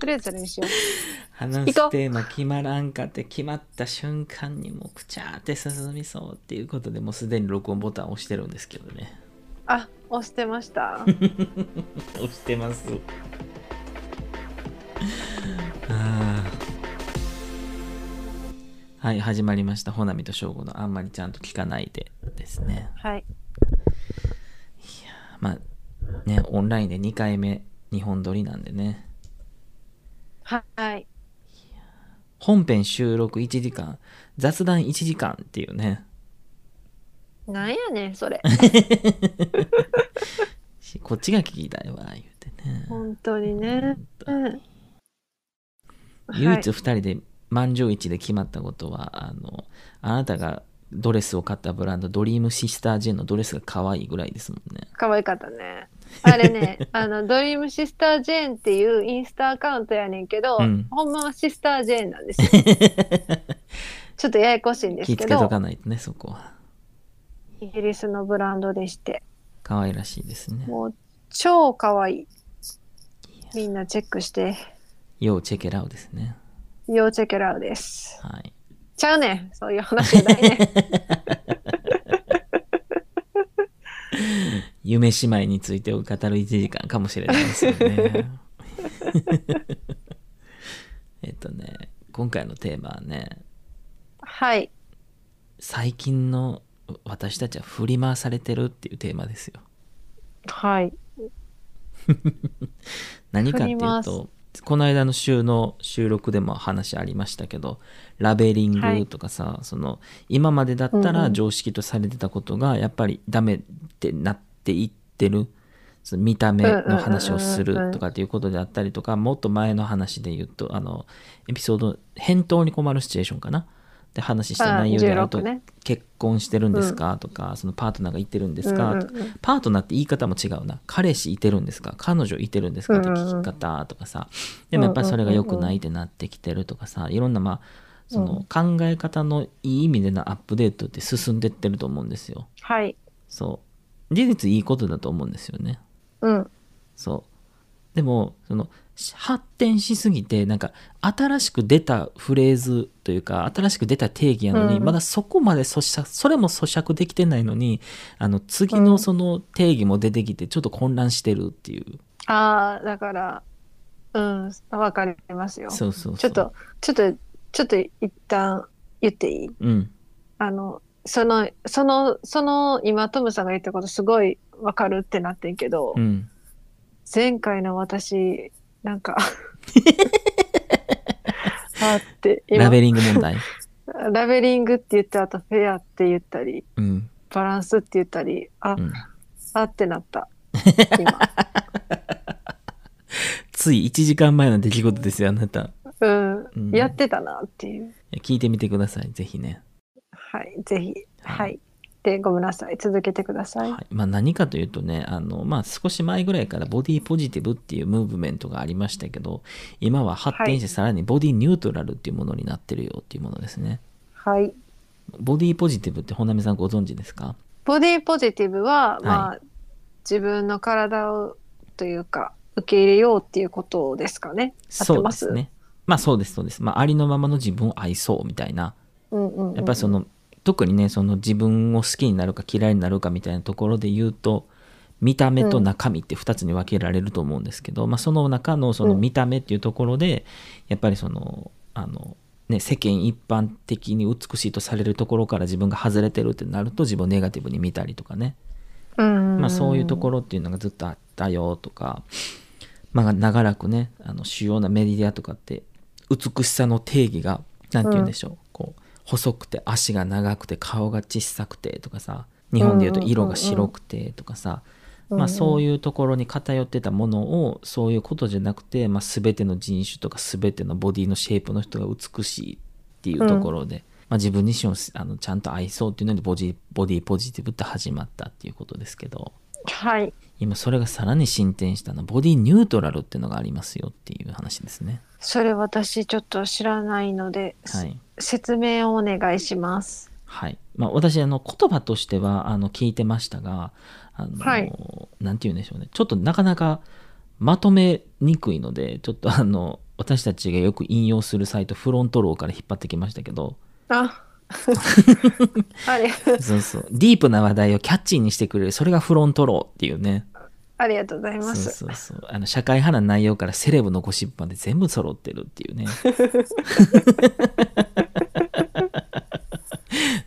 とりあえずそれにしよう。話すテーマ決まらんかって決まった瞬間にもうくちゃーって進みそうっていうことでもうすでに録音ボタン押してるんですけどね。あ、押してました。押してます。はい始まりました「ほなみとしょうごのあんまりちゃんと聞かないで」ですね。はい。まあねオンラインで2回目2本撮りなんでねはい。本編収録1時間雑談1時間っていうねなんやねん、それ。し こっちが聞きたいわ言うてね本当にね。うん。唯一2人で満場一致で決まったことは、あのあなたがドレスを買ったブランドドリームシスタージェンのドレスが可愛いぐらいですもんね可愛かったね。あれね、あの、ドリームシスタージェーンっていうインスタアカウントやねんけど、うん。ほんまはシスタージェーンなんですよ。ちょっとややこしいんですけど。気ぃつけとか、ないとねそこは。イギリスのブランドでして、可愛らしいですね。もう超可愛い。みんなチェックして、要チェケラウですね。要チェケラウです。はい。ちゃうねん、そういう話じゃないね。夢姉妹についてを語る1時間かもしれないですよね。えっとね今回のテーマはねはい。最近の私たちは振り回されてるっていうテーマですよ。はい。何かっていうとこの間の週の収録でも話ありましたけどラベリングとかさ、その今までだったら常識とされてたことがやっぱりダメってなっていってるその見た目の話をするとかっていうことであったりとかもっと前の話で言うとあのエピソード返答に困るシチュエーションかな。で話した内容であると、あ16ね。結婚してるんですか？とかそのパートナーがいてるんですか、とかパートナーって言い方も違うな。彼氏いてるんですか？彼女いてるんですか？って聞き方とかさ。でもやっぱりそれが良くないってなってきてるとかさいろんなまあその考え方のいい意味でのアップデートって進んでってると思うんですよ。はい。そう事実いいことだと思うんですよね。うん。そう。でもそのし発展しすぎてなんか新しく出たフレーズというか新しく出た定義やのに、うん。まだそこまで咀嚼それも咀嚼できてないのにあの次のその定義も出てきてちょっと混乱してるっていう、ああ、だから、うん、わかりますよ。そうそうそう。ちょっと、ちょっと、ちょっと一旦言っていい？うん。あの、その、その、その、今トムさんが言ったことすごいわかるってなってんけど、うん。前回の私、なんか、あって、今ラベリング問題？ラベリングって言った後、フェアって言ったり、うん。バランスって言ったり、あ、うん。あってなった。今。つい1時間前の出来事ですよあなた。うん、うん。やってたなっていう。聞いてみてくださいぜひね。はい、ぜひ。ははいい。で、ごめんなさい。続けてください。はいまあ、何かというとねあの、まあ、少し前ぐらいからボディポジティブっていうムーブメントがありましたけど今は発展してさらにボディニュートラルっていうものになってるよっていうものですねはい。ボディポジティブって本並さんご存知ですか？ボディポジティブは、いまあ、自分の体をというか、受け入れようっていうことですかね。そうまですすねまあそうですそうです、まあ、ありのままの自分を愛そうみたいなうんうんうん、やっぱりその特にねその自分を好きになるか嫌いになるかみたいなところで言うと見た目と中身って2つに分けられると思うんですけど、まあ、その中のその見た目っていうところでやっぱりそのあの、ね、世間一般的に美しいとされるところから自分が外れてるってなると自分をネガティブに見たりとかね、うん。うんまあ、そういうところっていうのがずっとあったよとか、まあ、長らくねあの主要なメディアとかって美しさの定義が何て言うんでしょう,、こう細くて足が長くて顔が小さくてとかさ日本で言うと色が白くてとかさ、まあ、そういういうところに偏ってたものをそういうことじゃなくて、まあ、全ての人種とか全てのボディのシェイプの人が美しいっていうところで、まあ、自分自身をあのちゃんと愛そうっていうのでボディボディポジティブって始まったっていうことですけどはい。今それがさらに進展したのはボディニュートラルっていうのがありますよっていう話ですね。それ私ちょっと知らないので、はい説明をお願いします。はいまあ、私あの言葉としてはあの聞いてましたがあの、はいなんて言うんでしょうねちょっとなかなかまとめにくいのでちょっとあの私たちがよく引用するサイトフロントローから引っ張ってきましたけどあありそうそう。ディープな話題をキャッチーにしてくれる。それがフロントローっていうね。ありがとうございます。そうそう。あの社会派な内容からセレブのゴシップまで全部揃ってるっていうね。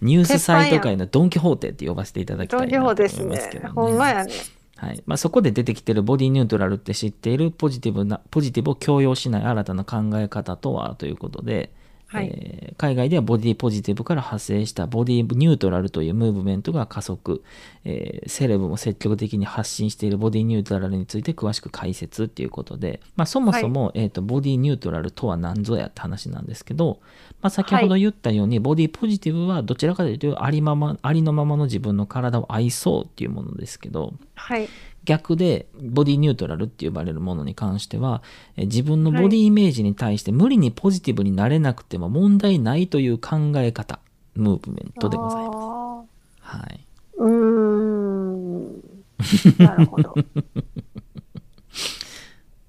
ニュースサイト界のドン・キホーテって呼ばせていただきたいなと思いますですけど、ね。ほんまやね。はい。まあ、そこで出てきてるボディニュートラルって知っているポジティブなポジティブを強要しない新たな考え方とはということで、はい。えー海外ではボディポジティブから派生したボディニュートラルというムーブメントが加速、えーセレブも積極的に発信しているボディニュートラルについて詳しく解説っていうことで、まあ、そもそも、えー、とボディニュートラルとは何ぞやって話なんですけど、まあ、先ほど言ったように、ボディポジティブはどちらかというとありままありのままの自分の体を愛そうっていうものですけどはい。逆でボディニュートラルって呼ばれるものに関してはえー自分のボディイメージに対して無理にポジティブになれなくても問題ないという考え方ムーブメントでございます。あはい、ーうーん。なるほど。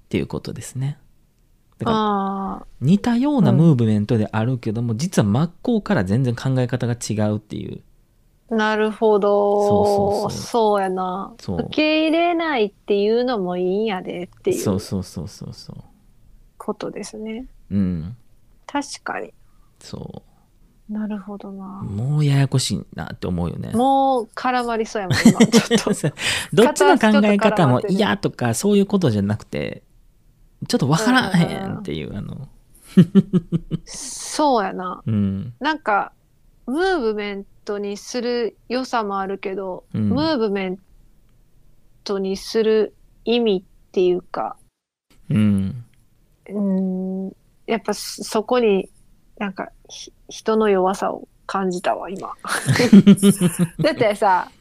っていうことですね。だからあ似たようなムーブメントであるけども、実は真っ向から全然考え方が違うっていうあ、なるほど。そうそうそうそうやな。そう受け入れないっていうのもいいんやでっていそううそうそうそうそうことですね。うん。確かに。そなるほどうな。もうややこしいなって思うよね。もう絡まりそうやもん、今。ちょっと。どっちの考え方も嫌とかそういうことじゃなくてちょっとわからへんっていうあの そうやな。うんなんか、ムーブメントにする良さもあるけど、うん。ムーブメントにする意味っていうか、うん。うーん、やっぱそそこになんかひ人の弱さを感じたわ、今。だってさ、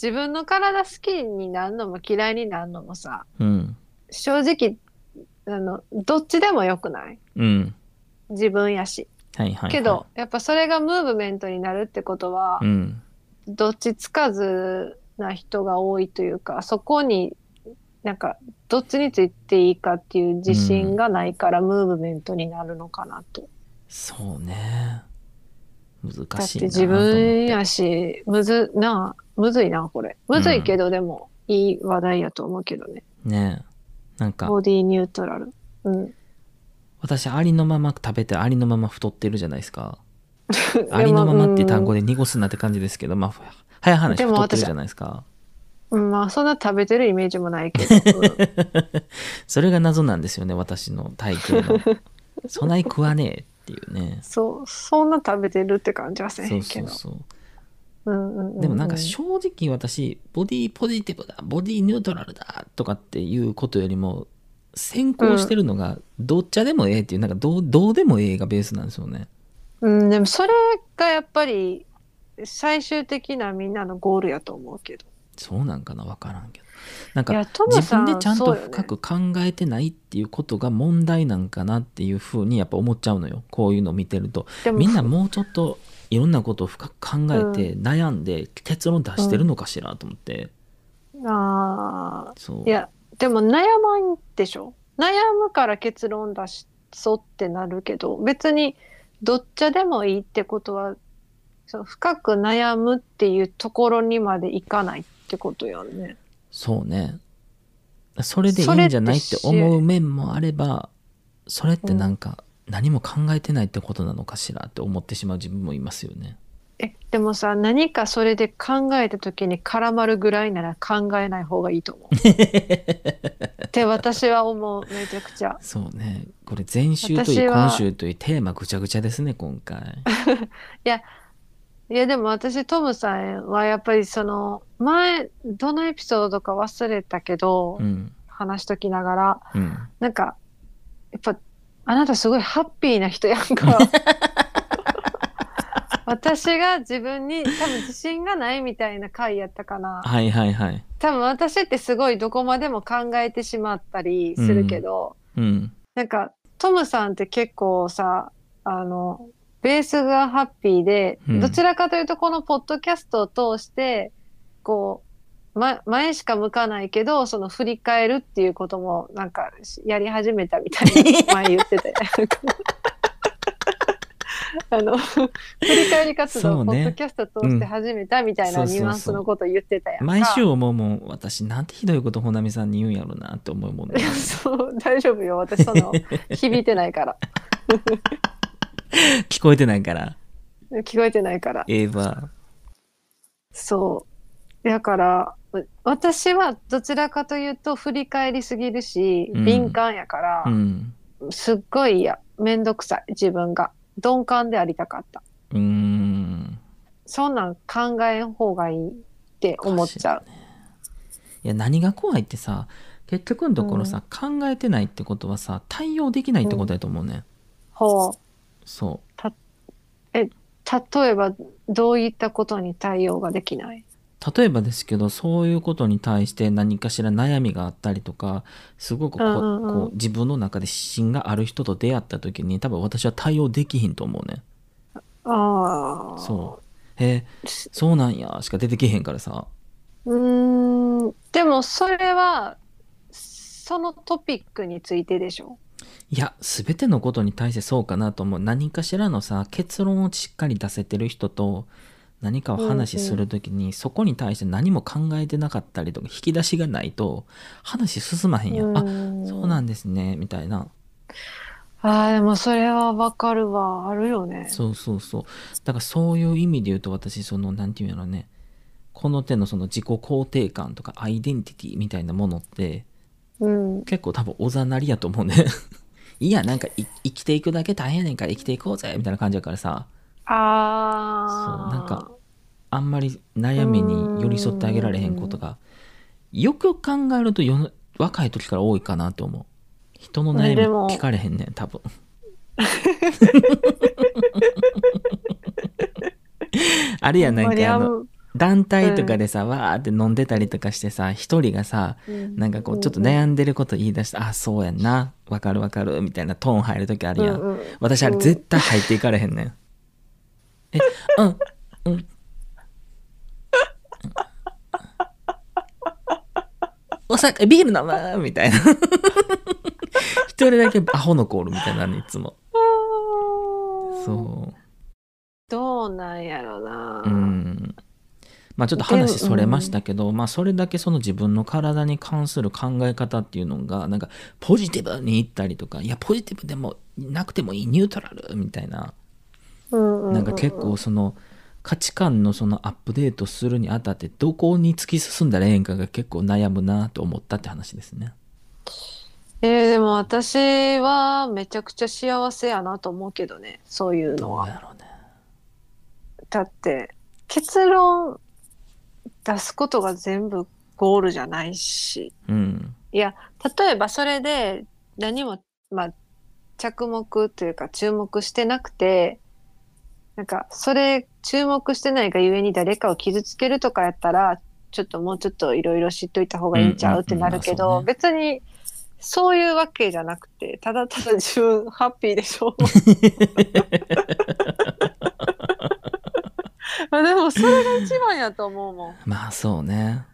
自分の体好きになるのも嫌いになるのもさ、うん。正直、あの、どっちでもよくない？うん。自分やし。はいはいはいけど、やっぱそれがムーブメントになるってことはう、んどっちつかずな人が多いというか、そこになんかどっちについていいかっていう自信がないからムーブメントになるのかなと。そうね難だっして自分やし、むず、なあ、むずいな、これ。むずいけど、でもいい話題やと思うけどね。ねなんかボディニュートラル。うん。私ありのまま食べてありのまま太ってるじゃないですか。ありのままって単語で濁すなって感じですけどまあ早い話太ってるじゃないですか。うん、まあそんな食べてるイメージもないけど。う んそれが謎なんですよね私の体型の。そない食わねえっていうね。そう、そんな食べてるって感じはせへんけど。そうそううんうんうん。でもなんか正直私ボディポジティブだボディニュートラルだとかっていうことよりも先行してるのがどっちでもええっていうなんかどうどうでもええがベースなんですよね。うん、でもそれがやっぱり最終的なみんなのゴールやと思うけど。そうなんかな分からんけど。なんか自分でちゃんと深く考えてないっていうことが問題なんかなっていうふうにやっぱ思っちゃうのよ。こういうのを見てると。みんなもうちょっといろんなことを深く考えて悩んで結論出してるのかしらと思って、あそう。あ、いや、でも悩まんでしょ？悩むから結論出しそうってなるけど、別にどっちでもいいってことは、その深く悩むっていうところにまでいかないってことやんね。そうね。それでいいんじゃないって思う面もあればそれってなんか何も考えてないってことなのかしらって思ってしまう自分もいますよねえ、でもさ、何かそれで考えた時に絡まるぐらいなら考えない方がいいと思う。って私は思う、めちゃくちゃ。そうねこれ前週といい今週といいテーマぐちゃぐちゃですね今回 いや、でも私、トムさんはやっぱりその、前、どのエピソードか忘れたけど、うん話しときながら、うんなんか、やっぱ、あなたすごいハッピーな人やんか。私が自分に多分自信がないみたいな回やったかな。はいはいはい。多分私ってすごいどこまでも考えてしまったりするけど、うん。なんか、トムさんって結構さ、あの、ベースがハッピーで、うん。どちらかというとこのポッドキャストを通して、こう、ま、前しか向かないけどその振り返るっていうこともなんかやり始めたみたいな前言ってて あの振り返り活動をポッドキャスト通して始めたみたいなうんニュアンスのこと言ってたやんか、毎週思うもん私。なんてひどいことほなみさんに言うんやろなって思うもんね。そう大丈夫よ私その 響いてないから。聞こえてないから。聞こえてないから。ええわ。そう。だからう私はどちらかというと振り返りすぎるしうん。敏感やから、うん。すっごい嫌めんどくさい自分が鈍感でありたかった。うーん。そんなん考えん方がいいって思っちゃう。いや何が怖いってさ結局のところさ、考えてないってことはさ対応できないってことやと思うね、ほう。そ例えばどういったことに対応ができない？う例えばですけどそういうことに対して何かしら悩みがあったりとかすごくこう,、こう自分の中で指針がある人と出会った時に多分私は対応できひんと思うね。ああそう。へえそうなんやしか出てけへんからさ。うーん。でもそれはそのトピックについてでしょ？いや全てのことに対してそうかなと思う。何かしらのさ結論をしっかり出せてる人と何かを話する時に、そこに対して何も考えてなかったりとか引き出しがないと話進まへんやん、あそうなんんですねみたいな。あーでもそれはわかるわ。あるよね。そうそうそう。だからそういう意味で言うと私その何て言うんやろね。この手のその自己肯定感とかアイデンティティみたいなものってうん。結構多分おざなりやと思うね。いやなんかい生きていくだけ大変やねんから生きていこうぜみたいな感じやからさああそうなんかあんまり悩みに寄り添ってあげられへんことがよく考えると世の若い時から多いかなと思う。人の悩み聞かれへんねん多分。あれやなんかあの団体とかでさ、わーって飲んでたりとかしてさ一人がさなんかこうちょっと悩んでること言い出して、あそうやんなわかるわかるみたいなトーン入る時あるやん、うんうん私あれ絶対入っていかれへんねん、えうんうん。お酒ビール飲む？みたいな。一人だけアホのコールみたいなのいつも。そう。どうなんやろな、うん。まあちょっと話それましたけど、まあそれだけその自分の体に関する考え方っていうのがなんかポジティブにいったりとかいやポジティブでもなくてもいいニュートラルみたいな。うんうんうんなんか結構その価値観のそのアップデートするにあたってどこに突き進んだらええんかが結構悩むなと思ったって話ですね。えーでも私はめちゃくちゃ幸せやなと思うけどねそういうのはどうやろうね。だって結論出すことが全部ゴールじゃないしうん。いや例えばそれで何もまあ着目というか注目してなくてなんかそれ注目してないがゆえに誰かを傷つけるとかやったらちょっともうちょっといろいろ知っといた方がいいんちゃうってなるけど、別にそういうわけじゃなくてただただ自分ハッピーでしょ。まあでもそれが一番やと思うもん。まあそうね。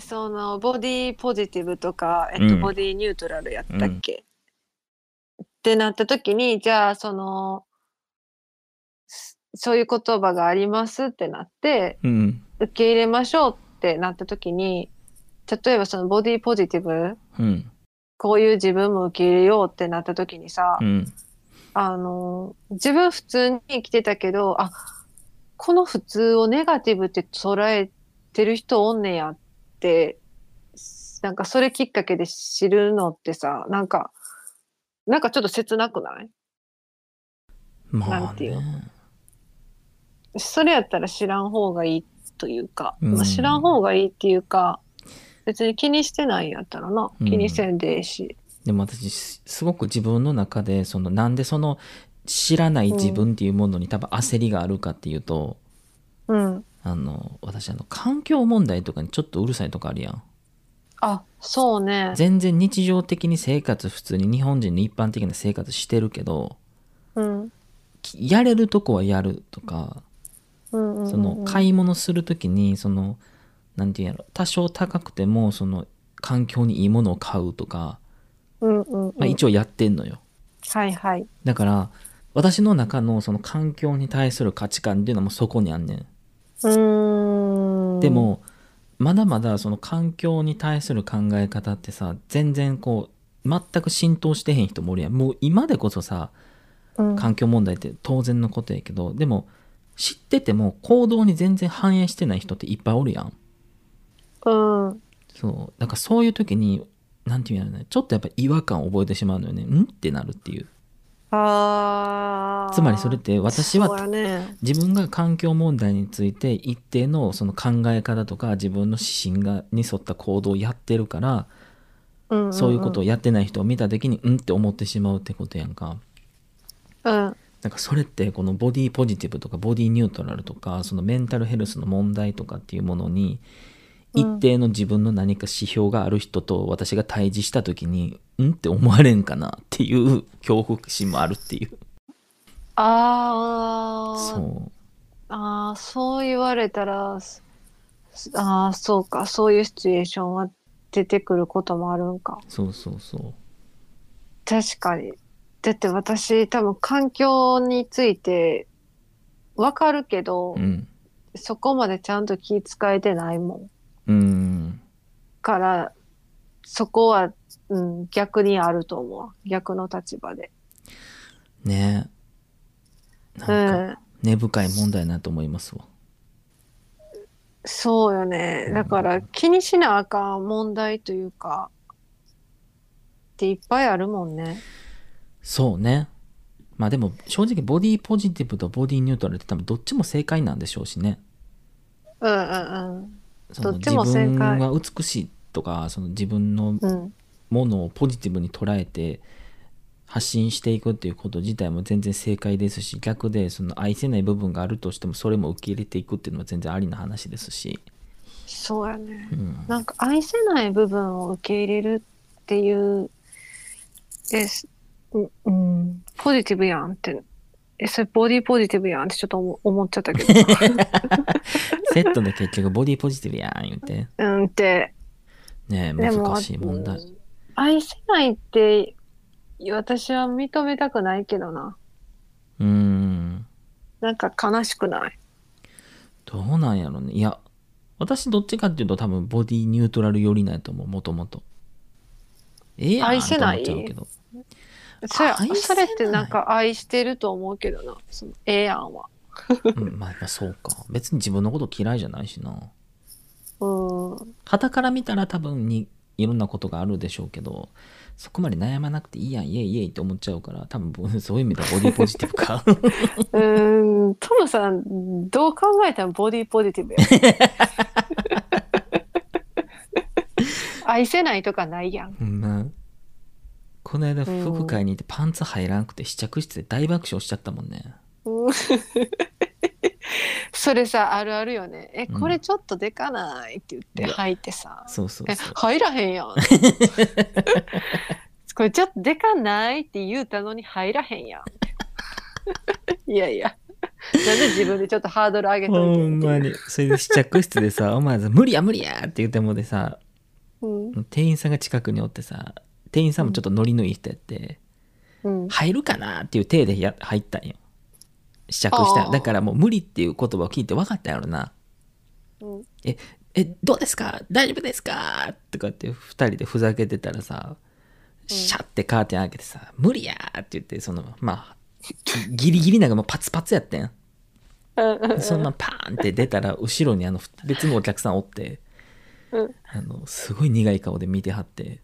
そのボディポジティブとか、えっとうん。ボディニュートラルやったっけ、ってなった時にじゃあそのすそういう言葉がありますってなってうん。受け入れましょうってなった時に例えばそのボディポジティブうん。こういう自分も受け入れようってなった時にさ、うん。あの自分普通に生きてたけどあこの普通をネガティブって捉えてる人おんねやってなんかそれきっかけで知るのってさなんかなんかちょっと切なくない？まあ、ね。なんていうそれやったら知らん方がいいというか、うん。まあ、知らん方がいいっていうか別に気にしてないんやったらな。うん。気にせんでええし、でも私すすごく自分の中でそのなんでその知らない自分っていうものに多分焦りがあるかっていうと、うん。あの私あの環境問題とかにちょっとうるさいとかあるやん。あそうね。全然日常的に生活普通に日本人の一般的な生活してるけどうん。きやれるとこはやるとかその買い物する時にそのなんていうんやろ多少高くてもその環境にいいものを買うとか、うんうん、うん。まあ、一応やってんのよはいはい。だから私の中のその環境に対する価値観っていうのもそこにあんねんうーん。で、もまだまだその環境に対する考え方ってさ全然こう全く浸透してへん人もおるやんもう今でこそさうん、環境問題って当然のことやけどでも知ってても行動に全然反映してない人っていっぱいおるやんうん。そうだからそういう時になんていうんやろねちょっとやっぱ違和感を覚えてしまうのよねんってなるっていうああ。つまりそれって私はね。自分が環境問題について一定のその考え方とか自分の指針がに沿った行動をやってるからうんんんそういうことをやってない人を見た時にうんって思ってしまうってことやんかうん。なんかそれってこのボディポジティブとかボディニュートラルとかそのメンタルヘルスの問題とかっていうものに一定の自分の何か指標がある人と私が対峙した時にうんって思われんかなっていう恐怖心もあるっていうああ。そうああ、そう言われたら、あ、そうか、そういうシチュエーションは出てくることもあるんか。そうそうそう確かに。だって私、多分環境についてわかるけど、うんそこまでちゃんと気遣えてないもん。うんから、そこは、うん、逆にあると思うわ。逆の立場で。ねえうなんかん。根深い問題なと思いますわそうよね。だから気にしなあかん問題というか、っていっぱいあるもんね。そうねまあでも正直ボディポジティブとボディニュートラルって多分どっちも正解なんでしょうしねうんうんそのどっちも正解自分は美しいとかその自分のうん。うん。ものをポジティブに捉えて発信していくっていうこと自体も全然正解ですし逆でその愛せない部分があるとしてもそれも受け入れていくっていうのは全然ありな話ですし、そうやね。うん、なんか愛せない部分を受け入れるっていう、です。うん、うん。ポジティブやんって。え、それボディポジティブやんってちょっと思思っちゃったけど。セットで結局ボディポジティブやん言うて。うんって。ねえ難しい問題。うん愛せないって私は認めたくないけどな。うん。なんか悲しくない？どうなんやろね。いや私どっちかっていうと多分ボディニュートラル寄りなんやと思うもともと。ええやん愛せないと思っちゃうけどそれ愛せないそれってなんか愛してると思うけどな。そのええやんは。うん、まあまあそうか別に自分のこと嫌いじゃないしなうん。傍から見たら多分にいろんなことがあるでしょうけどそこまで悩まなくていいやんイエイイエイって思っちゃうから多分そういう意味ではボディポジティブかうーん、トムさん、どう考えてもボディポジティブや。愛せないとかないやん。ほんまこの間服買いに行ってパンツ入らなくて試着室で大爆笑しちゃったもんねうん それさ、あるあるよね。え、うんこれちょっとでかないって言って履いてさ。え、そうそうそう入らへんやん。これちょっとでかないって言うたのに入らへんやん。いやいや。なんで自分でちょっとハードル上げとほんまにそれで試着室でさ思わず「無理や無理や!」って言ってもでさうん。店員さんが近くにおってさ店員さんもちょっとノリのいい人やって、うん。入るかなっていう体でや入ったんよ。試着した。だからもう無理っていう言葉を聞いて分かったやろな。うん。ええどうですか？大丈夫ですか？とかって二人でふざけてたらさシャッてカーテン開けてさ「無理や!」って言ってそのまあギリギリなんかもうパツパツやってん。うん。そのままパーンって出たら後ろにあの別のお客さんおってうん。あのすごい苦い顔で見てはってあ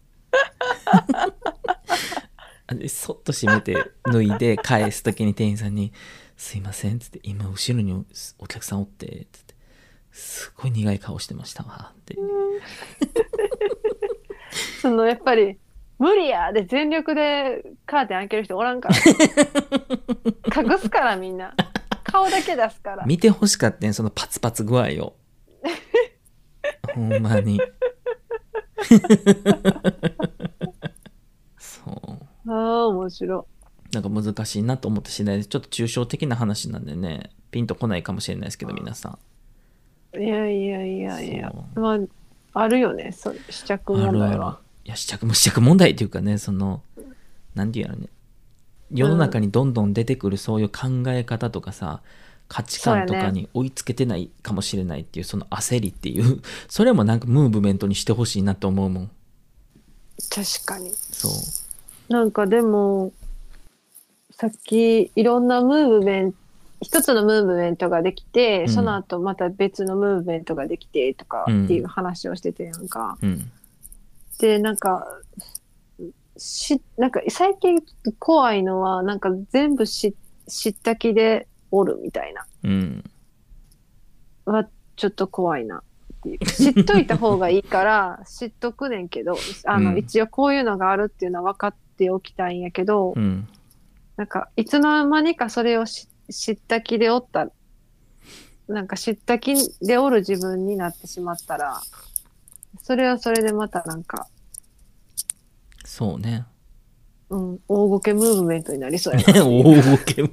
でそっと閉めて脱いで返す時に店員さんに「すいません」っつって「今後ろにおお客さんおって」つってすごい苦い顔してましたわって。そのやっぱり無理やで全力でカーテン開ける人おらんから。隠すからみんな。顔だけ出すから。見てほしかったんそのパツパツ具合を。ほんまにそう。ああ面白なんか難しいなと思った次第でちょっと抽象的な話なんでねピンとこないかもしれないですけど皆さん。いやいやいやいや。まああるよねそ試着問題は。いや試着も試着問題っていうかねそのなんていうのね。世の中にどんどん出てくるそういう考え方とかさ価値観とかに追いつけてないかもしれないっていうその焦りっていう。それもなんかムーブメントにしてほしいなと思うもん。確かに。そう。なんかでもさっきいろんなムーブメント一つのムーブメントができて、うん。その後また別のムーブメントができてとかっていう話をしててやんか。うん。でなんかしなんか最近怖いのはなんか全部し知った気でおるみたいな。うん。はちょっと怖いなっていう。知っといた方がいいから 知っとくねんけどあの、うん。一応こういうのがあるっていうのは分かっておきたいんやけど、うん。なんかいつの間にかそれをし知った気でおった。なんか知った気でおる自分になってしまったらそれはそれでまたなんか、そうね。うん、大ごけムーブメントになりそうやな。大ボケム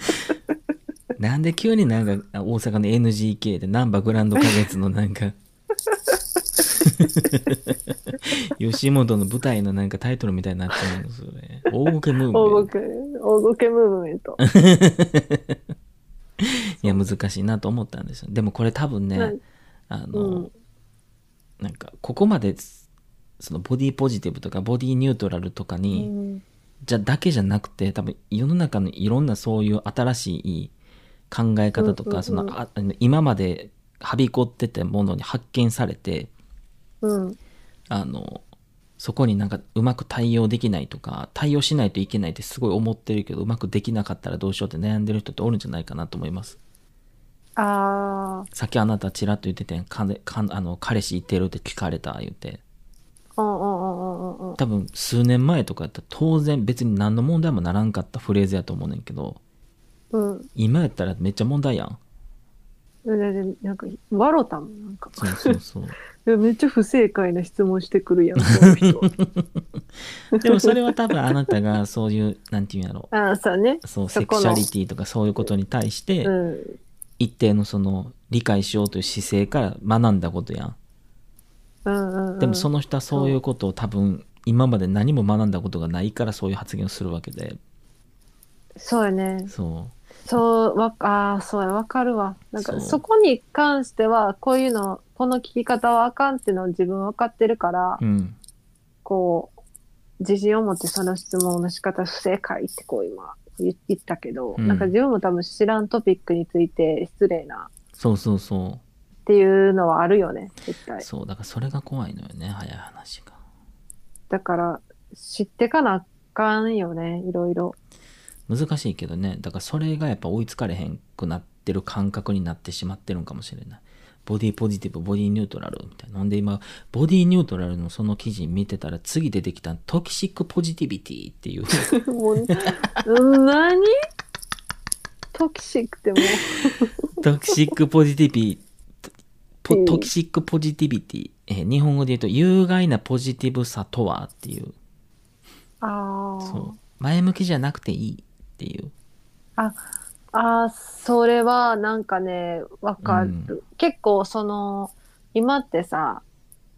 なんで急になんかあ大阪の NGK でナンバーグランド花月のなんか 吉本の舞台のなんかタイトルみたいになっちゃうんですよね。大ボケムーブメント大ごけ、大ごけムーブメント。いや難しいなと思ったんですよ。でもこれ多分ね、なんあの、うん。なんかここまでそのボディポジティブとかボディニュートラルとかうに、んじゃだけじゃなくて多分世の中のいろんなそういう新しい考え方とか、うんうんうん。その今まではびこってたものに発見されてうん、あのそこになんかうまく対応できないとか対応しないといけないってすごい思ってるけどうまくできなかったらどうしようって悩んでる人っておるんじゃないかなと思います。あさっきあなたちらっと言ってたやんかねかあの彼氏いてるって聞かれた言うて多分数年前とかやったら当然別に何の問題もならんかったフレーズやと思うねんけどうん。今やったらめっちゃ問題やんなんか、笑ったもん、なんか。そうそうそう めっちゃ不正解な質問してくるやん。でもそれは多分あなたがそういうなんていうんやろ ああ、そうね。そうセクシャリティとかそういうことに対してうん。一定のその理解しようという姿勢から学んだことやん。でもその人はそういうことを多分今まで何も学んだことがないからそういう発言をするわけで。そうやね。そそう、わ、ああ、そうや、わかるわ。なんか、そこに関しては、こういうの、この聞き方はあかんっていうのを自分分かってるから、ううん。こう、自信を持ってその質問の仕方不正解ってこう今言言ったけど、うん。なんか自分も多分知らんトピックについて失礼なそうそうそっていうのはあるよね、絶対。う。そうだからそれが怖いのよね早い話が。だから、知ってかなあかんよね、いろいろ。難しいけどねだからそれがやっぱ追いつかれへんくなってる感覚になってしまってるんかもしれない。ボディポジティブボディニュートラルみたいな。なんで今ボディニュートラルのその記事見てたら次出てきたトキシックポジティビティっていう。何？トキシックってもう、トキシックポジティビトキシックポジティビティ、えー日本語で言うと有害なポジティブさとはっていう。ああ。そう。前向きじゃなくていいっていう。ああ、それはなんかね、わかる。結構その、今ってさ、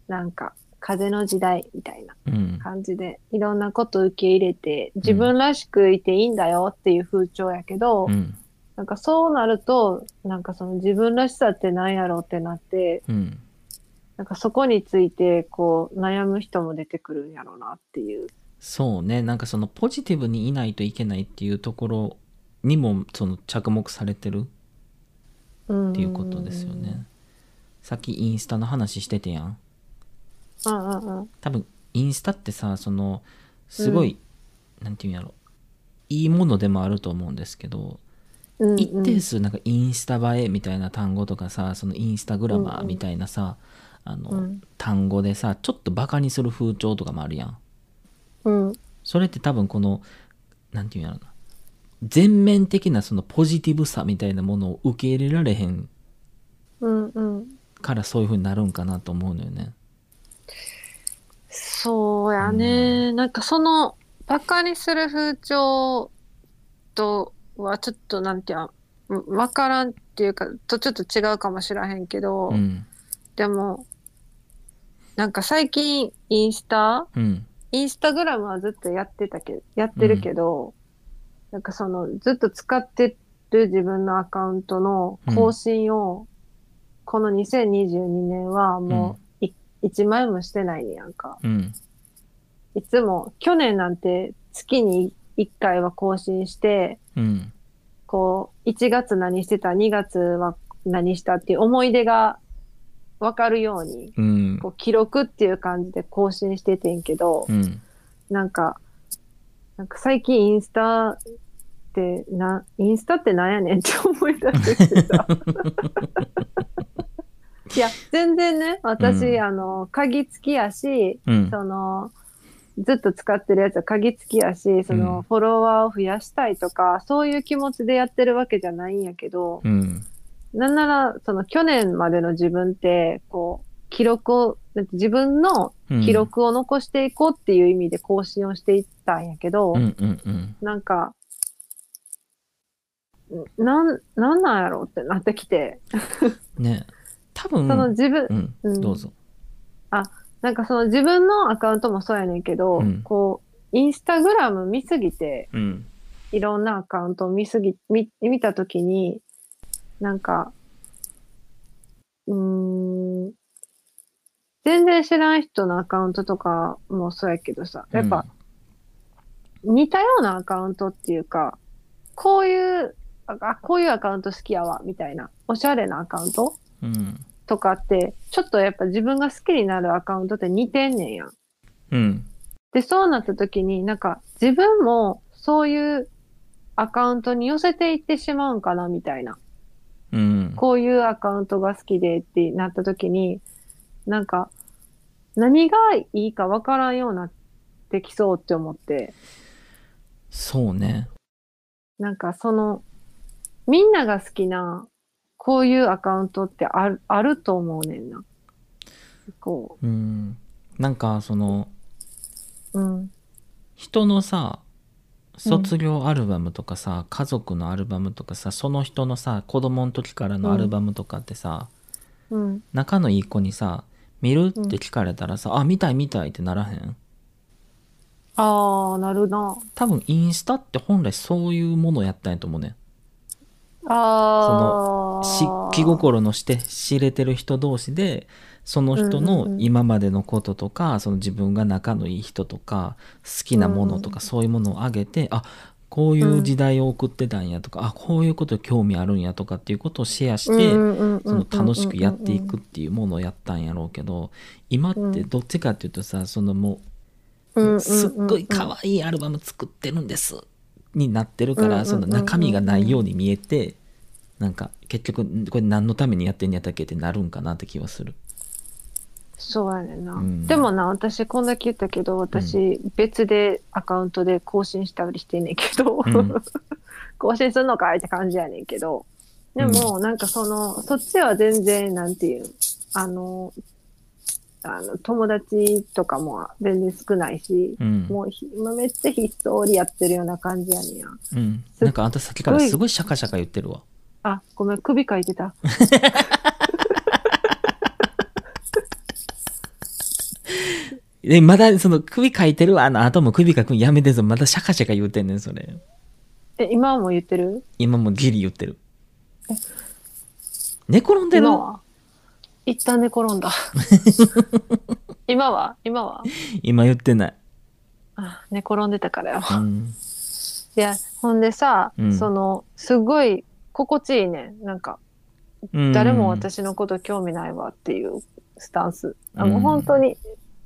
なんか風の時代みたいなうん。感じで、いろんなこと受け入れて、自分らしくいていいんだよっていう風潮やけど、うんなんかそうなると、なんかその自分らしさって何やろうってなって、うんなんかそこについてこう悩む人も出てくるんやろうなっていう。そうねなんかそのポジティブにいないといけないっていうところにもその着目されてるうん。っていうことですよね。さっきインスタの話しててやんうんうんうん。多分インスタってさそのすごい、なんていうんやろいいものでもあると思うんですけどうんうん、一定数なんかインスタ映えみたいな単語とかさそのインスタグラマーみたいなさ、あの、うん。単語でさちょっとバカにする風潮とかもあるやん。うん。それって多分このなんていうんやろな。全面的なそのポジティブさみたいなものを受け入れられへんうんうん。からそういう風になるんかなと思うのよね。そうやね、なんかそのバカにする風潮とはちょっとなんていうわからんっていうかとちょっと違うかもしらへんけど、うんでもなんか最近インスタうんインスタグラムはずっとやってたけやってるけど、なんかそのずっと使ってる自分のアカウントの更新を、この2022年はもうい1枚もしてないやんか。いつも去年なんて月に1回は更新して、うん。こう1月何してた、2月は何したっていう思い出がわかるように、うん。こう記録っていう感じで更新しててんけど、うん。なんか、なんか最近インスタってな、インスタってなんやねんって 思い出してきてさ。いや、全然ね、私、うん。あの、鍵付きやし、うん。その、ずっと使ってるやつは鍵付きやし、その、うん。フォロワーを増やしたいとか、そういう気持ちでやってるわけじゃないんやけど、うん。なんなら、その去年までの自分って、こう、記録を、自分のうん。記録を残していこうっていう意味で更新をしていったんやけど、うんうんうん。なんか、んなん、なんなんやろうってなってきて、ね。多分その自分、うん。うん。どうぞなんかその自分のアカウントもそうやねんけど、うん。こう、インスタグラム見すぎて、うん。いろんなアカウントを見すぎ、見、見たときに、なんか、うーん、全然知らん人のアカウントとかもそうやけどさ、やっぱ、似たようなアカウントっていうか、こういう、あ、あこういうアカウント好きやわ、みたいな、おしゃれなアカウントうんとかって、ちょっとやっぱ自分が好きになるアカウントって似てんねんやん。うんで、そうなった時に、なんか自分もそういうアカウントに寄せていってしまうんかな、みたいな。うんこういうアカウントが好きでってなった時に、なんか、何がいいかわからんようになってきそうって思って、そうねなんかその、みんなが好きな、こういうアカウントってある、あると思うねんな。こうんなんかそのう。うん。人のさ卒業アルバムとかさ、家族のアルバムとかさその人のさ子供の時からのアルバムとかってさ、うん。仲のいい子にさ見るって聞かれたらさ、あ見たい見たいってならへん？ああ、なるな。多分インスタって本来そういうものやったんやと思うねああ。し気心のして知れてる人同士でその人うんうんのうん。今までのこととか、その自分が仲のいい人とか好きなものとか、うんそういうものをあげてあこういう時代を送ってたんやとか、あこういうこと興味あるんやとかっていうことをシェアして、その楽しくやっていくっていうものをやったんやろうけど今ってどっちかっていうとさそのもうすっごい可愛いアルバム作ってるんですになってるかうんうんうんうん。らその中身がないように見えてなんか結局これ何のためにやってんやったっけってなるんかなって気はする。そうやねんな、うん。でもな私こんだけ言ったけど私別でアカウントで更新したりしてんねんけど、うん。更新するのかいって感じやねんけどでもなんかそのそっちは全然なんていうあのあの友達とかも全然少ないし、うん。もうひ今めっちゃひっそりやってるような感じやねんや。うん、なんかあんたさっきからすごいシャカシャカ言ってるわ。あごめん首かいてた。え、まだその首かいてるわ、あの後も首かくんやめてぞ、まだシャカシャカ言うてんねん、それ。え今はもう言ってる？今もギリ言ってる。寝転んでる？今は？一旦寝転んだ 今は？今は？今言ってない。あ寝転んでたからよ。うん。いや、ほんでさ、うんその、すごい心地いいね。なんか、うん誰も私のこと興味ないわっていうスタンス。あうんもう本当に、っ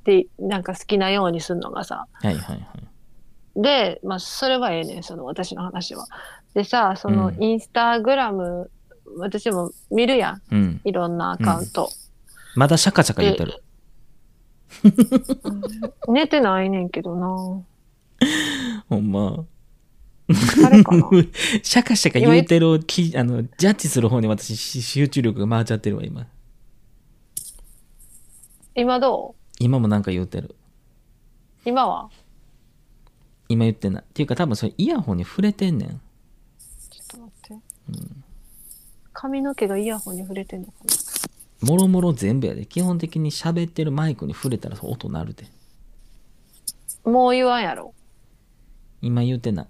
て、なんか好きなようにするのがさ。はいはいはい。で、まあ、それはええねん、その私の話は。でさ、その、うんインスタグラム、私も見るやん。うん。いろんなアカウント。まだシャカシャカ言ってる。うん寝てないねんけどな。ほんま。誰かな？シャカシャカ言うてるをきあのジャッジする方に私し集中力が回っちゃってるわ今今どう？今もなんか言うてる今は？今言ってないっていうか多分それイヤホンに触れてんねんちょっと待って。髪の毛がイヤホンに触れてんのかもろもろ全部やで。基本的に喋ってるマイクに触れたら音鳴るで。なもう言わんやろ。今言うてな。い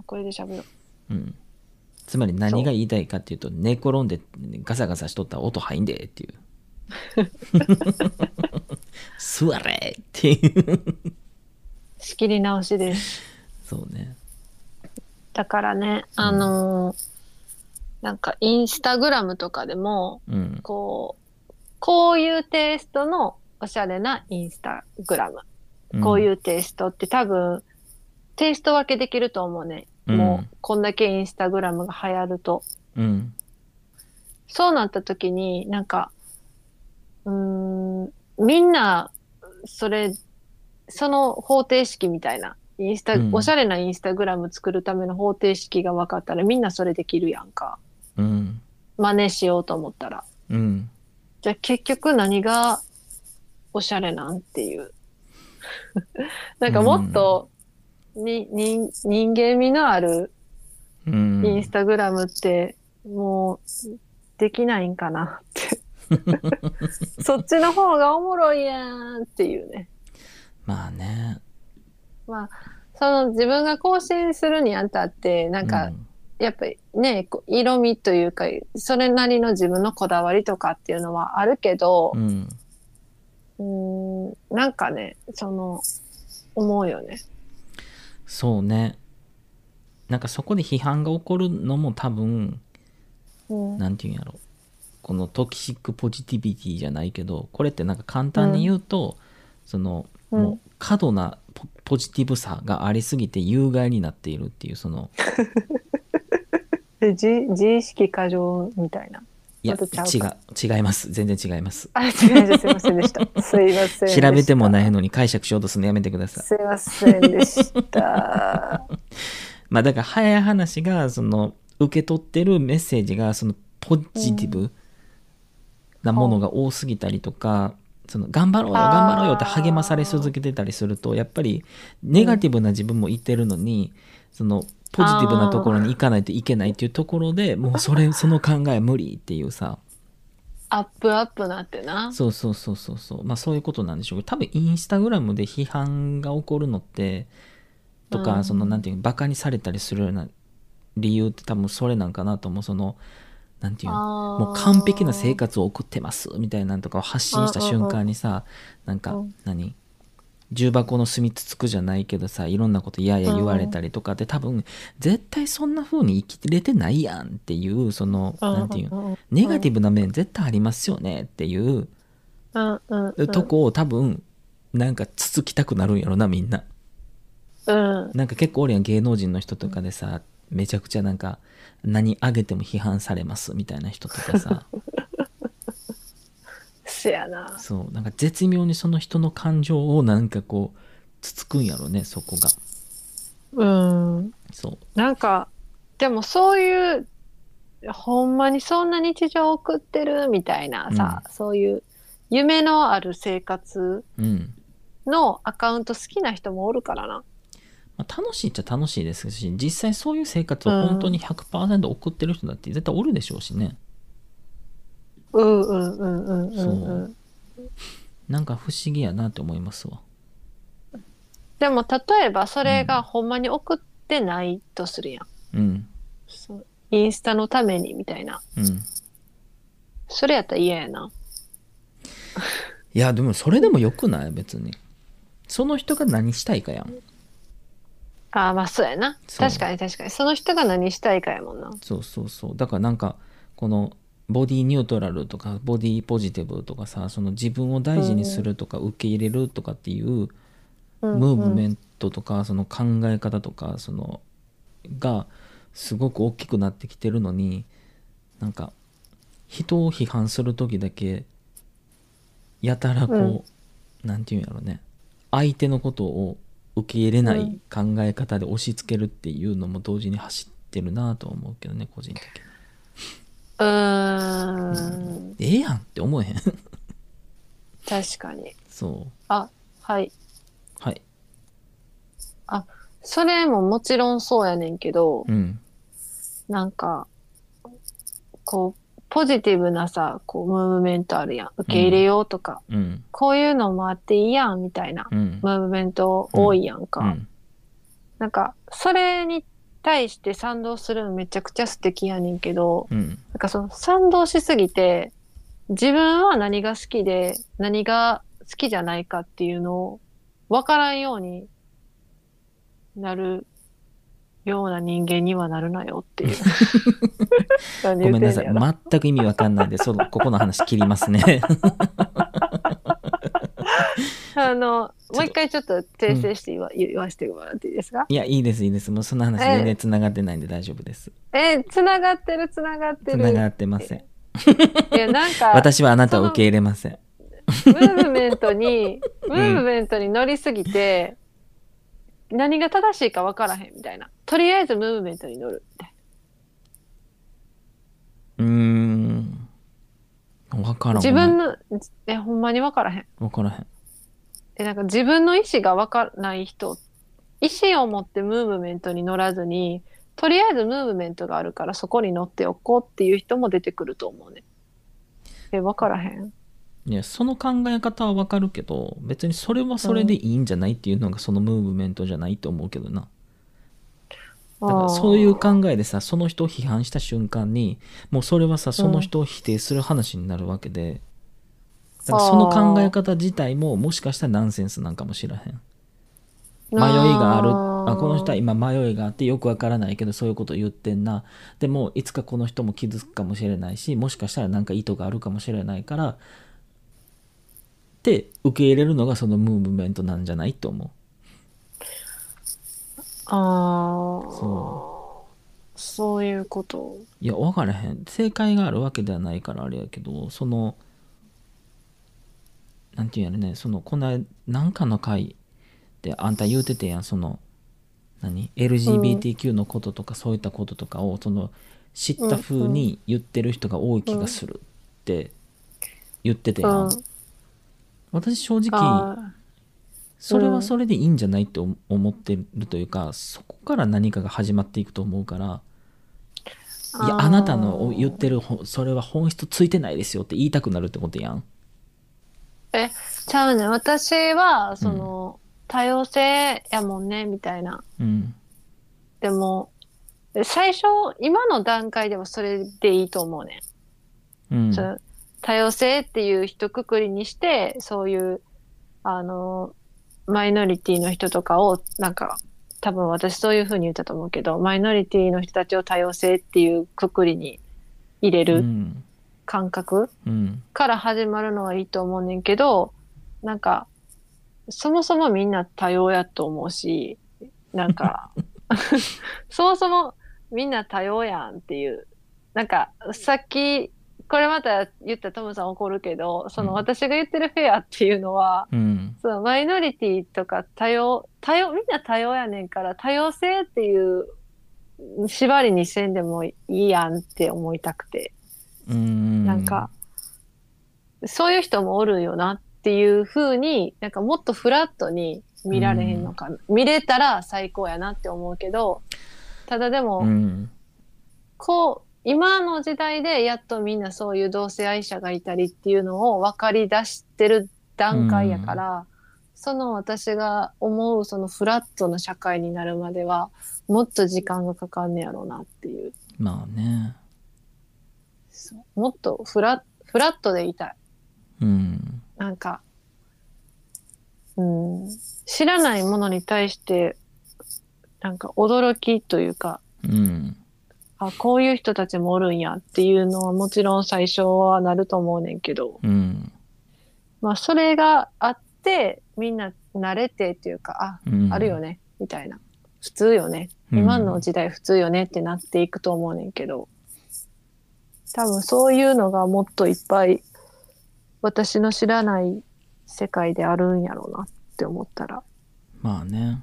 あこれで喋ろう。うん。つまり何が言いたいかっていうと寝転んでガサガサしとったら音入んでっていう。座れっていう。仕切り直しです。そうね。だからねあのーなんかインスタグラムとかでもうんこうこういうテイストのおしゃれなインスタグラムこういううテイストって多分、テイスト分けできると思うね。うんもう、こんだけインスタグラムが流行ると。うんそうなった時に、なんか、うーん、みんな、それ、その方程式みたいな、インスタ、うんおしゃれなインスタグラム作るための方程式が分かったら、みんなそれできるやんか。うん真似しようと思ったら。うんじゃあ結局何がおしゃれなんっていう。なんかもっと、に、人、人間味のあるうんインスタグラムって、もう、できないんかなって。そっちの方がおもろいやんっていうね。まあねまあ、その自分が更新するにあたって、なんか、やっぱりね、色味というか、それなりの自分のこだわりとかっていうのはあるけどう、んうーん、なんかね、その、思うよね。そうねなんかそこで批判が起こるのも多分うん。なんていうんやろこのトキシックポジティビティじゃないけどこれってなんか簡単に言うと、そのうんもう過度なポポジティブさがありすぎて有害になっているっていうその で自自意識過剰みたいな。いや違かう違います全然違いますあ、違うですいませんでした。すいませんでした。調べてもないのに解釈しようとするのやめてくださいすいませんでした。まあだから早い話がその受け取ってるメッセージがそのポジティブなものが多すぎたりとか、その頑張ろうよ頑張ろうよって励まされ続けてたりするとやっぱりネガティブな自分もいてるのに、そのポジティブなところに行かないといけないっていうところでもうそれその考え無理っていうさ。アップアップなってな。そうそうそうそうそう。まあそういうことなんでしょうけど多分インスタグラムで批判が起こるのってとか、うん。そのなんていうのバカにされたりするような理由って多分それなんかなと思う。そのなんていうのもう完璧な生活を送ってますみたいなんとかを発信した瞬間にさなんかうん。何？重箱の隅つつくじゃないけどさいろんなことやや言われたりとかって多分絶対そんな風に生きれてないやんっていうそのなんていうネガティブな面絶対ありますよねっていうとこを多分なんかつつきたくなるんやろなみんな。うん。なんか結構俺やん芸能人の人とかでさめちゃくちゃなんか何あげても批判されますみたいな人とかさ せやな。そう。なんか絶妙にその人の感情をなんかこうつつくんやろねそこが。うん。そう。なんかでもそういうほんまにそんな日常を送ってるみたいなさ、そういう夢のある生活うん、のアカウント好きな人もおるからな。まあ、楽しいっちゃ楽しいですし実際そういう生活を本当に100%送ってる人だって絶対おるでしょうしね、うんうんうんうんうんうん。なんか不思議やなって思いますわ。でも例えばそれがほんまに送ってないとするやん、うん。そう。インスタのためにみたいな。うん。それやったら嫌やな。いやでもそれでもよくない？別に。その人が何したいかやん。ああまあそうやな。そう。確かに確かに。その人が何したいかやもんな。そうそうそう。だからなんかこのボディニュートラルとかボディポジティブとかさその自分を大事にするとか受け入れるとかっていうムーブメンントとかその考え方とかそのがすごく大きくなってきてるのになんか人を批判する時だけやたらこう、なんていうんやろね相手のことを受け入れない考え方で押し付けるっていうのも同時に走ってるなとは思うけどね個人的にうーん。ええやんって思えへん。確かに。そう。あはい。はい。それももちろんそうやねんけど、うん。なんかこう、ポジティブなさ、こう、ムーブメントあるやん。受け入れようとか、うん。こういうのもあっていいやん、みたいな、うん。ムーブメント多いやんか。うん。なんか、それに対して賛同するのめちゃくちゃ素敵やねんけど、うん。なんかその賛同しすぎて、自分は何が好きで、何が好きじゃないかっていうのを分からんようになるような人間にはなるなよっていう。ごごめんなさい。全く意味わかんないんでそのここの話切りますねあの、と。もう一回ちょっと訂正して言わ,、言わせてもらっていいですか？いやいいですいいです。もうその話全然つながってないんで大丈夫です。え、繋がってる繋がってる。つながってません。いや、なんか、私はあなたを受け入れません。ムーブメントに、ムーブメントに乗りすぎて、何が正しいか分からへんみたいな。とりあえずムーブメントに乗るみたいうーん。わからな。ん。自分の、え、ほんまに分からへん。わからへんえ、なんか自分の意思が分からない人、意思を持ってムーブメントに乗らずに、とりあえずムーブメントがあるからそこに乗っておこうっていう人も出てくると思うね。え、分からへん？いやその考え方はわかるけど別にそれはそれでいいんじゃないっていうのがそのムーブメントじゃないと思うけどなだからそういう考えでさその人を批判した瞬間にもうそれはさその人を否定する話になるわけで、だからその考え方自体ももしかしたらナンセンスなんかもしらへん。迷いがある。あこの人は今迷いがあってよくわからないけどそういうこと言ってんな。でもいつかこの人も傷つくかもしれないしもしかしたらなんか意図があるかもしれないからって受け入れるのがそのムーブメントなんじゃないと思ああ、そそういうこと。ういや分からへん。正解があるわけではないからあれやけどそのなんていうんやろねそのこの間なんかの回であんた言うててやんその何？LGBTQ のこととかそういったこととかをその知った風に言ってる人が多い気がするって言っててやん、うん。私正直あそれはそれでいいんじゃないって思思ってるというかそこから何かが始まっていくと思うからいやあなたの言ってるほそれは本質ついてないですよって言いたくなるってことやんえ、ちゃうね。私は、その、多様性やもんね、みたいな。うんでも、え最初、今の段階ではそれでいいと思うね。うんその多様性っていう一括りにして、そういう、あの、マイノリティの人とかを、なんか、多分私そういうふうに言ったと思うけど、マイノリティの人たちを多様性っていうくくりに入れうるん感覚うん。から始まるのはいいと思うねんけど、なんか、そもそもみんな多様やと思うし、なんか、そもそもみんな多様やんっていう、なんか、さっき、これまた言ったトムさん怒るけど、そのうん。私が言ってるフェアっていうのは、うん。そのマイノリティとか多様、多様、みんな多様やねんから、多様性っていう縛りにせんでもいいやんって思いたくて。うん。なんか、そういう人もおるよなっていう風に、なんかもっとフラットに見られへんのかな。見れたら最高やなって思うけど、ただでも、うん。こう、今の時代でやっとみんなそういう同性愛者がいたりっていうのを分かり出してる段階やから、その私が思うそのフラットな社会になるまでは、もっと時間がかかんねやろうなっていう。まあねそうもっとフラフラットでいたい。うん。なんか、うん、知らないものに対して、なんか驚きというか、うん。あ、こういう人たちもおるんやっていうのはもちろん最初はなると思うねんけど、うん。まあそれがあって、みんな慣れてっていうか、うん。あ、あるよね、みたいな。普通よね。今の時代普通よねってなっていくと思うねんけど、多分そういうのがもっといっぱい私の知らない世界であるんやろうなって思ったら。まあね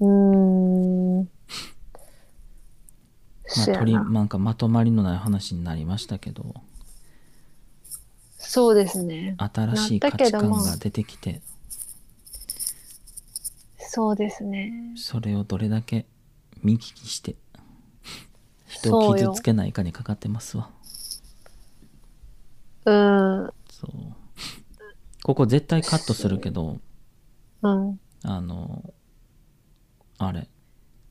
うーん。まありなんかまとまりのない話になりましたけどそうですね。新しい価値観が出てきてそうですね。それをどれだけ見聞きして人を傷つけないかにかかってますわうん。そう。ここ絶対カットするけどうんあのあれ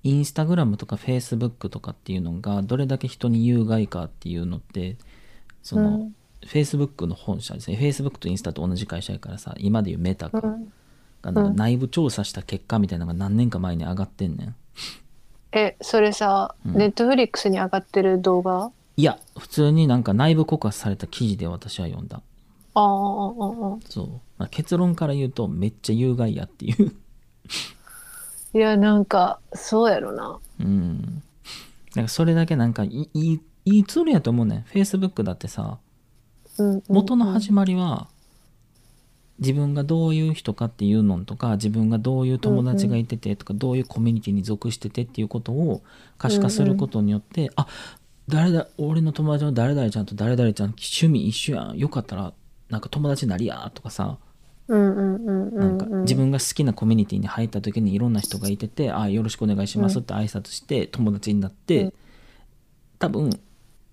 インスタグラムとかフェイスブックとかっていうのがどれだけ人に有害かっていうのってその、うん。フェイスブックの本社ですね。フェイスブックとインスタと同じ会社やからさ今でいうメタか、うん。がなんかうん内部調査した結果みたいなのが何年か前に上がってんねんえそれさ、うん。ネットフリックスに上がってる動画？いや普通になんか内部告発された記事で私は読んだ。ああああああそう、まあ、結論から言うとめっちゃ有害やっていう。いやなんかそうやろな。うん。なんかそれだけなんかいいいいツールやと思うねん。Facebook だってさうんうん。元の始まりは自分がどういう人かっていうのとか自分がどういう友達がいててとかどういうコミュニティに属しててっていうことを可視化することによって、あ誰だ俺の友達の誰々ちゃんと誰々ちゃん趣味一緒やん。よかったらなんか友達になりやとかさ。うんうんうんうんなんか自分が好きなコミュニティに入った時にいろんな人がいてて「あよろしくお願いします」って挨拶して友達になって、うん。多分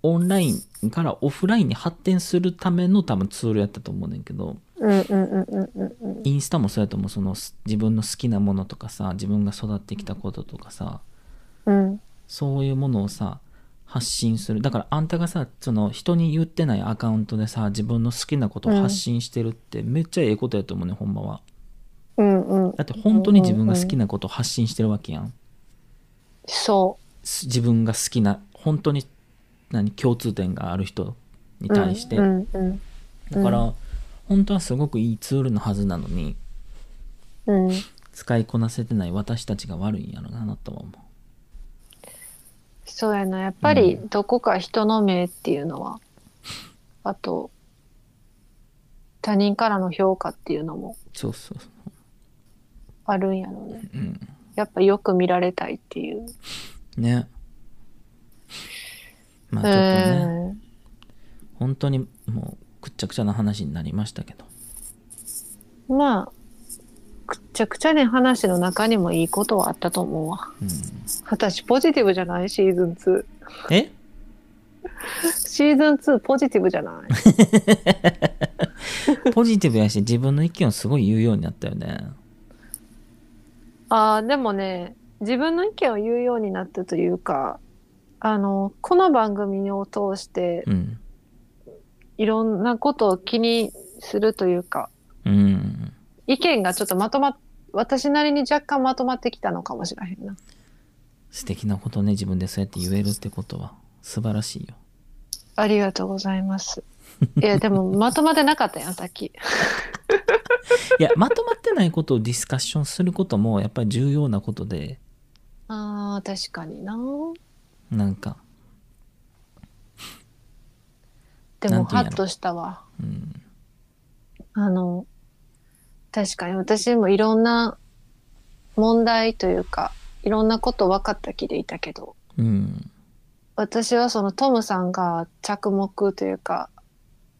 オンラインからオフラインに発展するための多分ツールやったと思うねんけどうんうんうんうんうんうん。インスタもそうやと思うそのす自分の好きなものとかさ自分が育ってきたこととかさ。うん。そういうものをさ発信する。だからあんたがさその人に言ってないアカウントでさ自分の好きなことを発信してるってめっちゃええことやと思うねんほんまは。うんうん。だって本当に自分が好きなことを発信してるわけやん。そす自分が好きな本当に何共通点がある人にう対して、うんうん。だから、本当はすごくいいツールのはずなのにうん。使いこなせてない私たちが悪いんやろなとは思そうやな。やっぱりどこか人の目っていうのは、あと他人からの評価っていうのもうそうそう。あるんやろうね。うん。やっぱよく見られたいっていう。ね。まあちょっとね、うん。本当にもうくっちゃくちゃな話になりましたけど。まあくっちゃくちゃね話の中にもいいことはあったと思うわ。うん。私ポジティブじゃない？シーズン2え？シーズン2ポジティブじゃない？ポジティブやし自分の意見をすごい言うようになったよね。あーでもね自分の意見を言うようになったというかあのこの番組を通してうんいろんなことを気にするというかうん。意見がちょっとまとまっ私なりに若干まとまってきたのかもしれへんな。素敵なことね自分でそうやって言えるってことは。素晴らしいよ。ありがとうございます。いやでもまとまってなかったやんさっき。いやまとまってないことをディスカッションすることもやっぱり重要なことで。あー確かにな。なんかでもハッとしたわ。うん。あの確かに。私もいろんな問題というかいろんなこと分かった気でいたけど。うん。私はそのトムさんが着目というか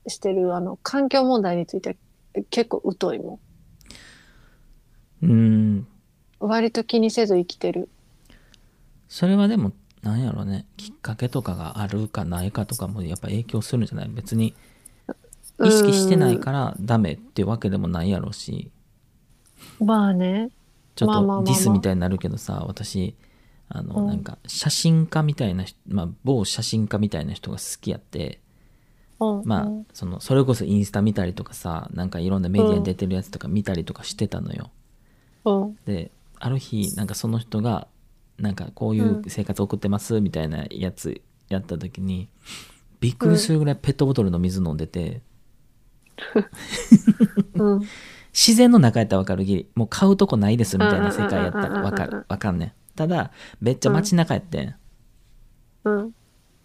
してるあの環境問題について結構疎いもうんん。割と気にせず生きてる。それはでもなんやろねきっかけとかがあるかないかとかもやっぱ影響するんじゃない？別に意識してないからダメってわけでもないやろうし。まあね。ちょっとディスみたいになるけどさ私あの、うん。なんか写真家みたいな人、まあ、某写真家みたいな人が好きやってうんまあうんそのそれこそインスタ見たりとかさなんかいろんなメディアに出てるやつとか見たりとかしてたのよ、うん。である日なんかその人がなんかこういう生活を送ってますみたいなやつやった時にびっくりするぐらいペットボトルの水飲んでて、うん。自然の中やったらわかる。ぎりもう買うとこないですみたいな世界やったらわかる。わかんねん。ただめっちゃ街中やってん、うん。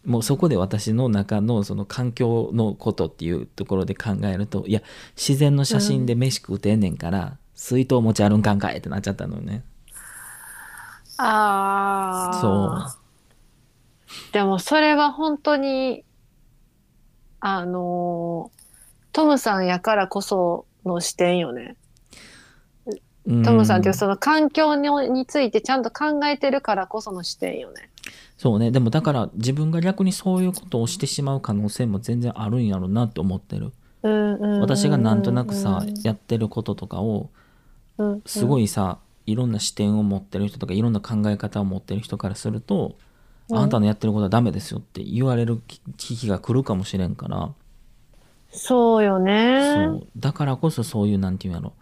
もうそこで私の中のその環境のことっていうところで考えるといや自然の写真で飯食うてんねんから、水筒持ち歩んかんかいってなっちゃったのよねああそう。でもそれは本当にあのトムさんやからこその視点よね。うん。トムさんっていうその環境にについてちゃんと考えてるからこその視点よね。そうね。でもだから自分が逆にそういうことをしてしまう可能性も全然あるんやろうなって思ってる。うんうんうん私がなんとなくさやってることとかをうん。すごいさいろんな視点を持ってる人とかいろんな考え方を持ってる人からすると、うん。あんたのやってることはダメですよって言われる危機が来るかもしれんから、そうよね。そう。だからこそそういうなんていうんやろ。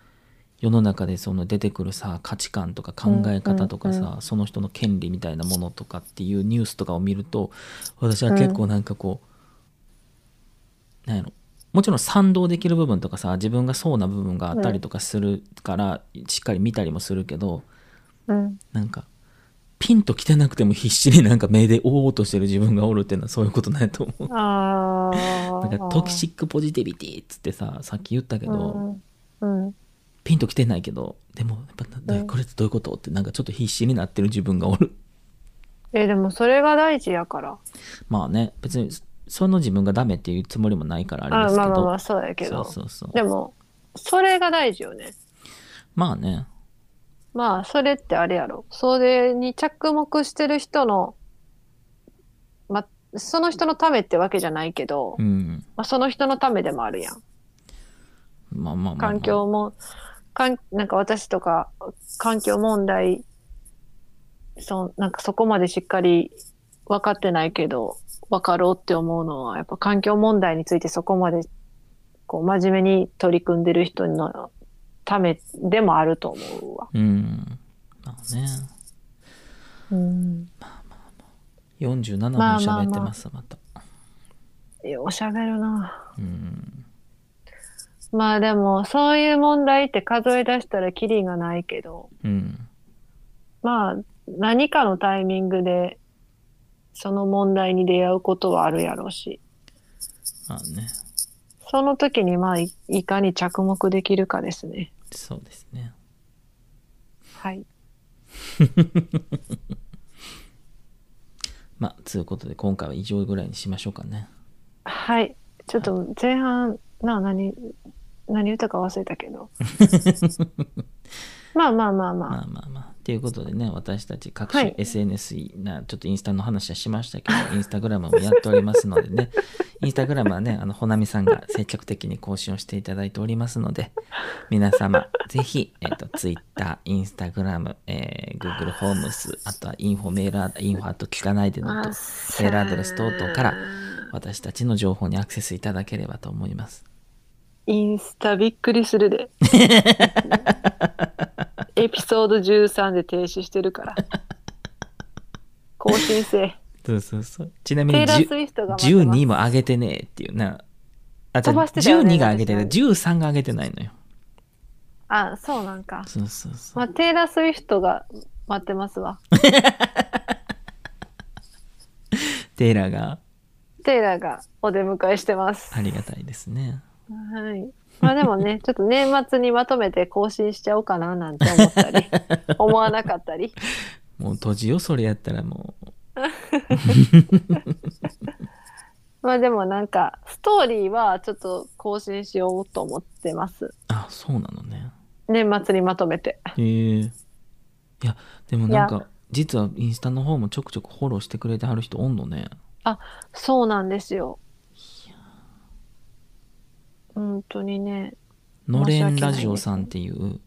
世の中でその出てくるさ価値観とか考え方とかさ、うんうその人の権利みたいなものとかっていうニュースとかを見ると私は結構なんかこう、なんやろもちろん賛同できる部分とかさ自分がそうな部分があったりとかするから、しっかり見たりもするけどうん。なんかピンと来てなくても必死になんか目で追おうとしてる自分がおるっていうのはそういうことなんやと思う。なんかトキシックポジティビティっつってささっき言ったけど、うん。うん。ピンと来てないけどでもやっぱなうん。これってどういうことってなんかちょっと必死になってる自分がおる。えでもそれが大事やから。まあね別にその自分がダメっていうつもりもないからあれあですけど。まあまあまあそうやけど。そうそうそう。でもそれが大事よね。まあね。まあそれってあれやろ。それに着目してる人のまその人のためってわけじゃないけど、うん。まあ、その人のためでもあるやん。まあまあまあ、まあ、環境もかんなんか私とか環境問題そなんかそこまでしっかり分かってないけど分かろうって思うのはやっぱ環境問題についてそこまでこう真面目に取り組んでる人のためでもあると思うわ。うん。まあね。うん、47分まあまあ。喋ってますまた。おしゃべるな。うん。まあでもそういう問題って数え出したらキリがないけど。うん。まあ何かのタイミングでその問題に出会うことはあるやろうしまあねその時にまあいいかに着目できるかですね。そうですねはい。まあつうことで今回は以上ぐらいにしましょうかねはい。ちょっと前半な何何言ったか忘れたけど。まあまあまあまあ。まあまあまあ。ということでね、私たち各種はい SNS な、ちょっとインスタの話はしましたけど、インスタグラムもやっておりますのでね、インスタグラムはね、あの、ほなみさんが積極的に更新をしていただいておりますので、皆様、ぜひ、えっ、と、Twitter、インスタグラム、えー Google ホームス、あとはインフォメールア、インフォアと聞かないでのと、メールアドレス等々から私たちの情報にアクセスいただければと思います。インスタびっくりするで。エピソード13で停止してるから。更新せそうそうそう。ちなえ。みにテイラー・10スウィフトが待ってます12も上げてねえっていうな。あ、じゃね12が上げてる。私13が上げてないのよ。あ、そうなんか。そうそうそう。まあ、テイラー・スウィフトが待ってますわ。テイラーがテイラーがお出迎えしてます。ありがたいですね。はい。まあでもね、ちょっと年末にまとめて更新しちゃおうかななんて思ったり、思わなかったり。もう閉じよ、それやったらもう。まあでもなんか、ストーリーはちょっと更新しようと思ってます。あ、そうなのね。年末にまとめて。へえ。いや、でもなんいか、実はインスタの方もちょくちょくフォローしてくれてはる人おんのね。そうなんですよ。本当にね。のれんラジオさんっていう、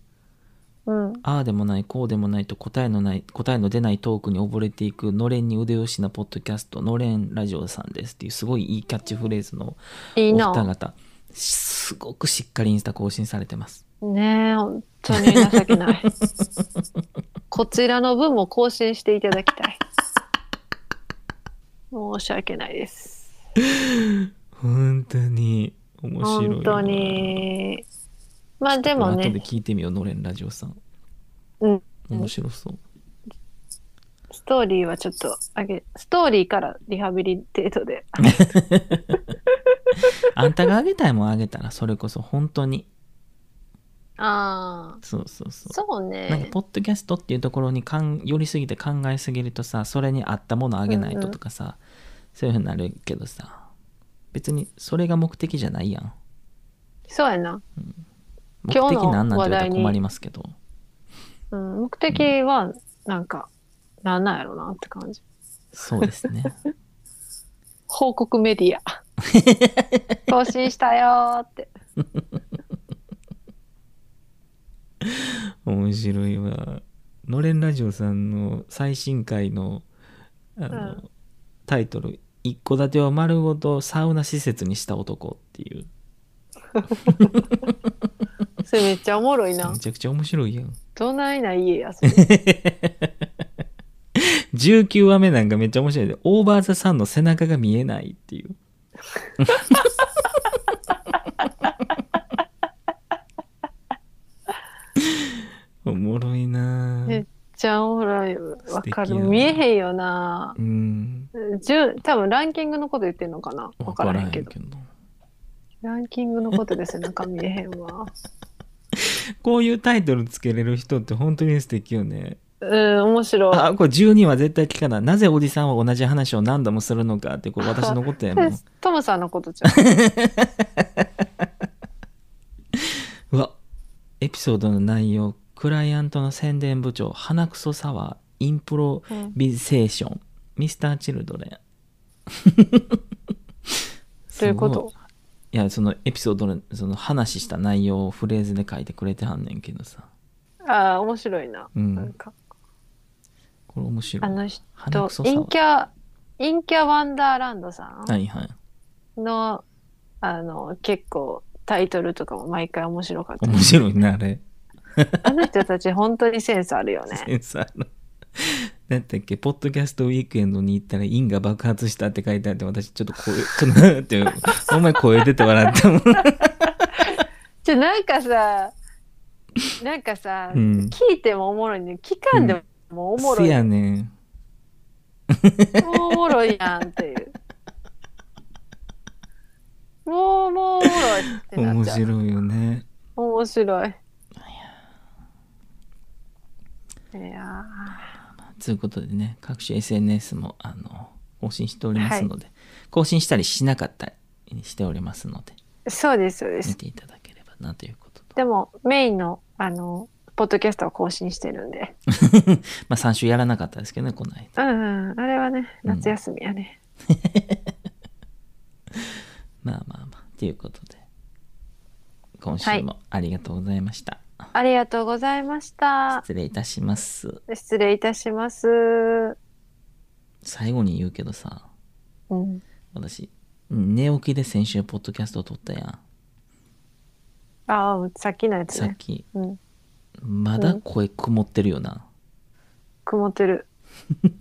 うん。ああでもない、こうでもないと答えのない、答えの出ないトークに溺れていく、のれんに腕押しなポッドキャスト、のれんラジオさんですっていう、すごいいいキャッチフレーズのいいお二な。方、すごくしっかりインスタ更新されてます。ねえ、本当に情けない。こちらの分も更新していただきたい。申し訳ないです。本当に面白いな。本当に。まあでも後でね、聞いてみよう、のれんラジオさん。うん。面白そう。ストーリーはちょっと上げ、ストーリーからリハビリテートで。あんたがあげたいもんあげたら、それこそ本当に。ああ、そうそうそう。そうなんかね。ポッドキャストっていうところにかん寄りすぎて考えすぎるとさそれに合ったものあげないととかさ、そういうふうになるけどさ別にそれが目的じゃないやんそうやな。目今日の的なんなんて言われたら困りますけどうん、目的は、なんか、なんなんやろなって感じ。そうですね。報告メディア。更新したよーって。面白いわ。のれんラジオさんの最新回のあの、うんタイトル「一戸建てを丸ごとサウナ施設にした男」っていう。それめっちゃおもろいな。め。ちゃくちゃ面白いやん。どないな家や、それ。19話目なんかめっちゃ面白いで。オーバーザさんの背中が見えないっていう。おもろいなめっちゃおもろい。わかる。見えへんよな。うん10多分ランキングのこと言ってんのかな？わ分からへんけど。どランキングのことで背中見えへんわ。こういうタイトルつけれる人って本当に素敵よねうん、面白い。あこれ12は絶対聞かないなぜおじさんは同じ話を何度もするのかってこれ私のことやもん トムさんのことじゃん。うわエピソードの内容クライアントの宣伝部長鼻くそサワーインプロうんビゼーション、ミスターチルドレン。どういうこと？いやそのエピソードのその話した内容をフレーズで書いてくれてはんねんけどさ。ああ、面白いな。うん。なんか、これ面白い。あの人、鼻くそサワー。陰キャ、陰キャワンダーランドさはいはい。んの、あの、結構タイトルとかも毎回面白かった。面白いなあれ あの人たち本当にセンスあるよね。センサーのなんだっけポッドキャストウィークエンドに行ったら陰が爆発したって書いてあって私ちょっと声ちょっと なってお前声出て笑ったもんじゃなんかさ、なんかさ、うん聞いてもおもろいね。聞かんでもおもろい。せやねんもうおもろいやんっていう。もう、もうおもろいってな面っちゃう。白いよね面白い。いやということでね各種 SNS もあの更新しておりますので、更新したりしなかったりしておりますのでーそうです、そうで見す。ていただければなということとでも、メインの、あの、ポッドキャストは更新してるんで。まあ3週やらなかったですけどねこの間うんうん。あれはね、夏休みやね。まあまあまあということで今週もありがとうございました、ありがとうございました。失礼いたします失礼いたします。最後に言うけどさうん。私寝起きで先週ポッドキャストを撮ったやんああ、さっきのやつね。さっきうん。まだ声曇ってるよな、曇ってる。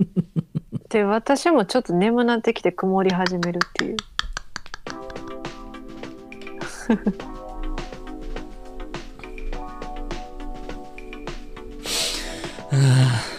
で、私もちょっと眠なってきて曇り始めるっていう。Ugh.